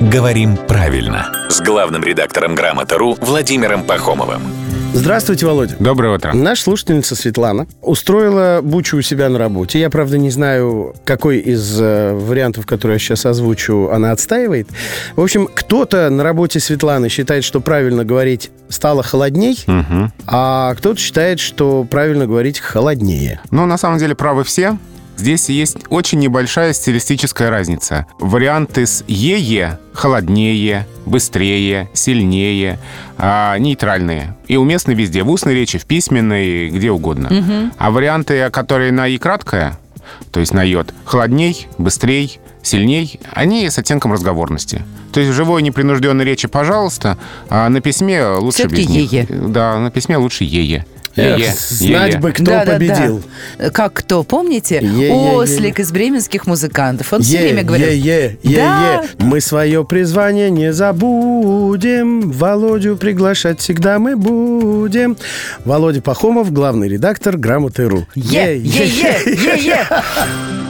«Говорим правильно» с главным редактором «Грамоты.ру» Владимиром Пахомовым. Здравствуйте, Володя. Доброе утро. Наша слушательница Светлана устроила бучу у себя на работе. Я, правда, не знаю, какой из э, вариантов, которые я сейчас озвучу, она отстаивает. В общем, кто-то на работе Светланы считает, что правильно говорить «стало холодней», Мгм. а кто-то считает, что правильно говорить «холоднее». Но на самом деле правы все. Здесь есть очень небольшая стилистическая разница. Варианты с «е-е» — холоднее, быстрее, сильнее, а, нейтральные. И уместны везде, в устной речи, в письменной, где угодно. А варианты, которые на «и» краткое, то есть на «йод», холодней, быстрей, сильней, они с оттенком разговорности. То есть в живой непринужденной речи, пожалуйста, а на письме лучше Всё-таки без них. «е-е». Да, на письме лучше «е-е». Эх, знать бы, кто Да-да-да. победил. Как кто, помните? Е-е-е-е. Ослик из бременских музыкантов. Он все Е, время говорил... е, е, е, Да. е. Мы свое призвание не забудем. Володю приглашать всегда мы будем. Володя Пахомов, главный редактор «Грамоты.ру». Е, е, е, е, е.